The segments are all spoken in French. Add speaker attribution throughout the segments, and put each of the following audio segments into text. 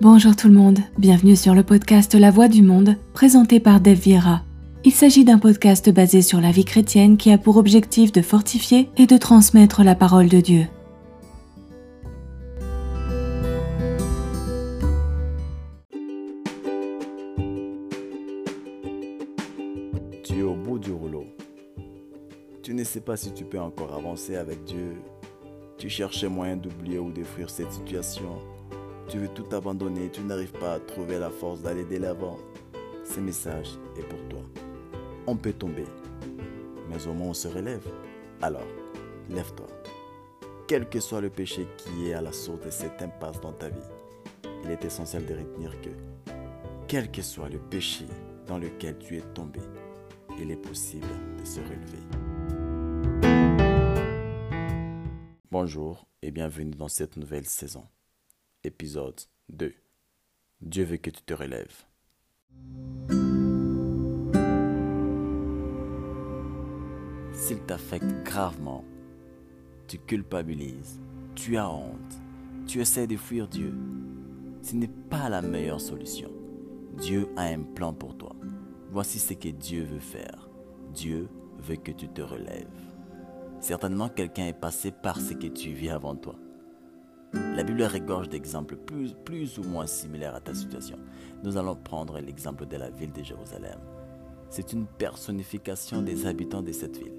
Speaker 1: Bonjour tout le monde, bienvenue sur le podcast La Voix du Monde, présenté par Dev Vieira. Il s'agit d'un podcast basé sur la vie chrétienne qui a pour objectif de fortifier et de transmettre la parole de Dieu.
Speaker 2: Tu es au bout du rouleau. Tu ne sais pas si tu peux encore avancer avec Dieu. Tu cherches moyen d'oublier ou de fuir cette situation. Tu veux tout abandonner, tu n'arrives pas à trouver la force d'aller de l'avant. Ce message est pour toi. On peut tomber, mais au moins on se relève. Alors, lève-toi. Quel que soit le péché qui est à la source de cette impasse dans ta vie, il est essentiel de retenir que, quel que soit le péché dans lequel tu es tombé, il est possible de se relever. Bonjour et bienvenue dans cette nouvelle saison. Épisode 2. Dieu veut que tu te relèves. S'il t'affecte gravement, tu culpabilises, tu as honte, tu essaies de fuir Dieu, ce n'est pas la meilleure solution. Dieu a un plan pour toi. Voici ce que Dieu veut faire. Dieu veut que tu te relèves. Certainement quelqu'un est passé par ce que tu vis avant toi. La Bible regorge d'exemples plus, plus ou moins similaires à ta situation. Nous allons prendre l'exemple de la ville de Jérusalem. C'est une personnification des habitants de cette ville.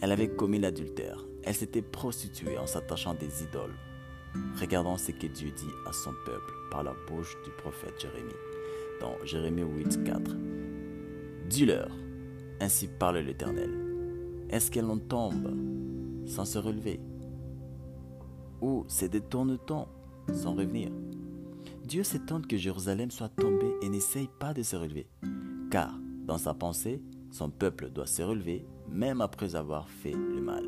Speaker 2: Elle avait commis l'adultère. Elle s'était prostituée en s'attachant des idoles. Regardons ce que Dieu dit à son peuple par la bouche du prophète Jérémie. Dans Jérémie 8, 4. Dis-leur, ainsi parle l'Éternel. Est-ce qu'elle en tombe sans se relever? Ou se détourne-t-on sans revenir Dieu s'étonne que Jérusalem soit tombée et n'essaye pas de se relever. Car, dans sa pensée, son peuple doit se relever même après avoir fait le mal.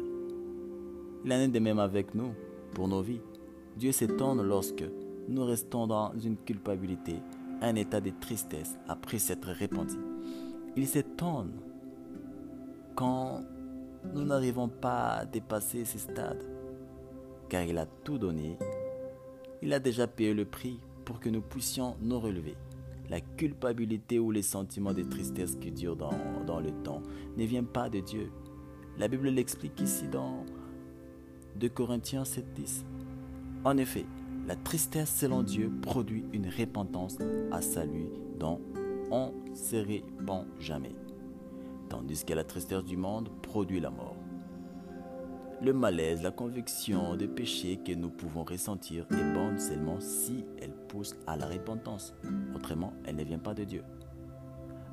Speaker 2: Il en est de même avec nous, pour nos vies. Dieu s'étonne lorsque nous restons dans une culpabilité, un état de tristesse après s'être repenti. Il s'étonne quand nous n'arrivons pas à dépasser ces stades, car il a tout donné. Il a déjà payé le prix pour que nous puissions nous relever. La culpabilité ou les sentiments de tristesse qui durent dans, le temps ne viennent pas de Dieu. La Bible l'explique ici dans 2 Corinthiens 7.10. En effet, la tristesse selon Dieu produit une repentance à salut dont on ne se répand jamais, tandis que la tristesse du monde produit la mort. Le malaise, la conviction des péchés que nous pouvons ressentir est bonne seulement si elle pousse à la repentance. Autrement, elle ne vient pas de Dieu.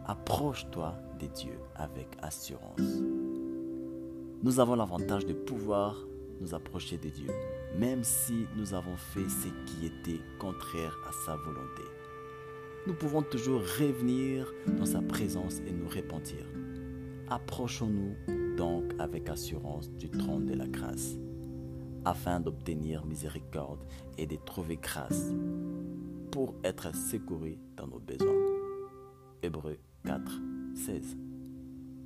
Speaker 2: Approche-toi de Dieu avec assurance. Nous avons l'avantage de pouvoir nous approcher de Dieu, même si nous avons fait ce qui était contraire à sa volonté. Nous pouvons toujours revenir dans sa présence et nous repentir. Approchons-nous donc avec assurance du trône de la grâce, afin d'obtenir miséricorde et de trouver grâce pour être secourus dans nos besoins. Hébreu 4, 16.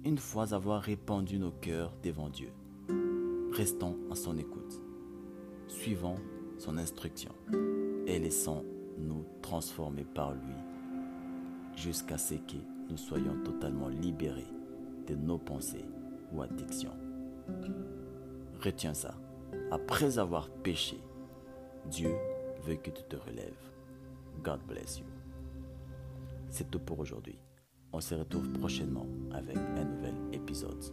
Speaker 2: Une fois avoir répandu nos cœurs devant Dieu, restons à son écoute, suivons son instruction et laissons-nous transformer par lui jusqu'à ce que nous soyons totalement libérés de nos pensées ou addictions. Retiens ça. Après avoir péché, Dieu veut que tu te relèves. God bless you. C'est tout pour aujourd'hui. On se retrouve prochainement avec un nouvel épisode.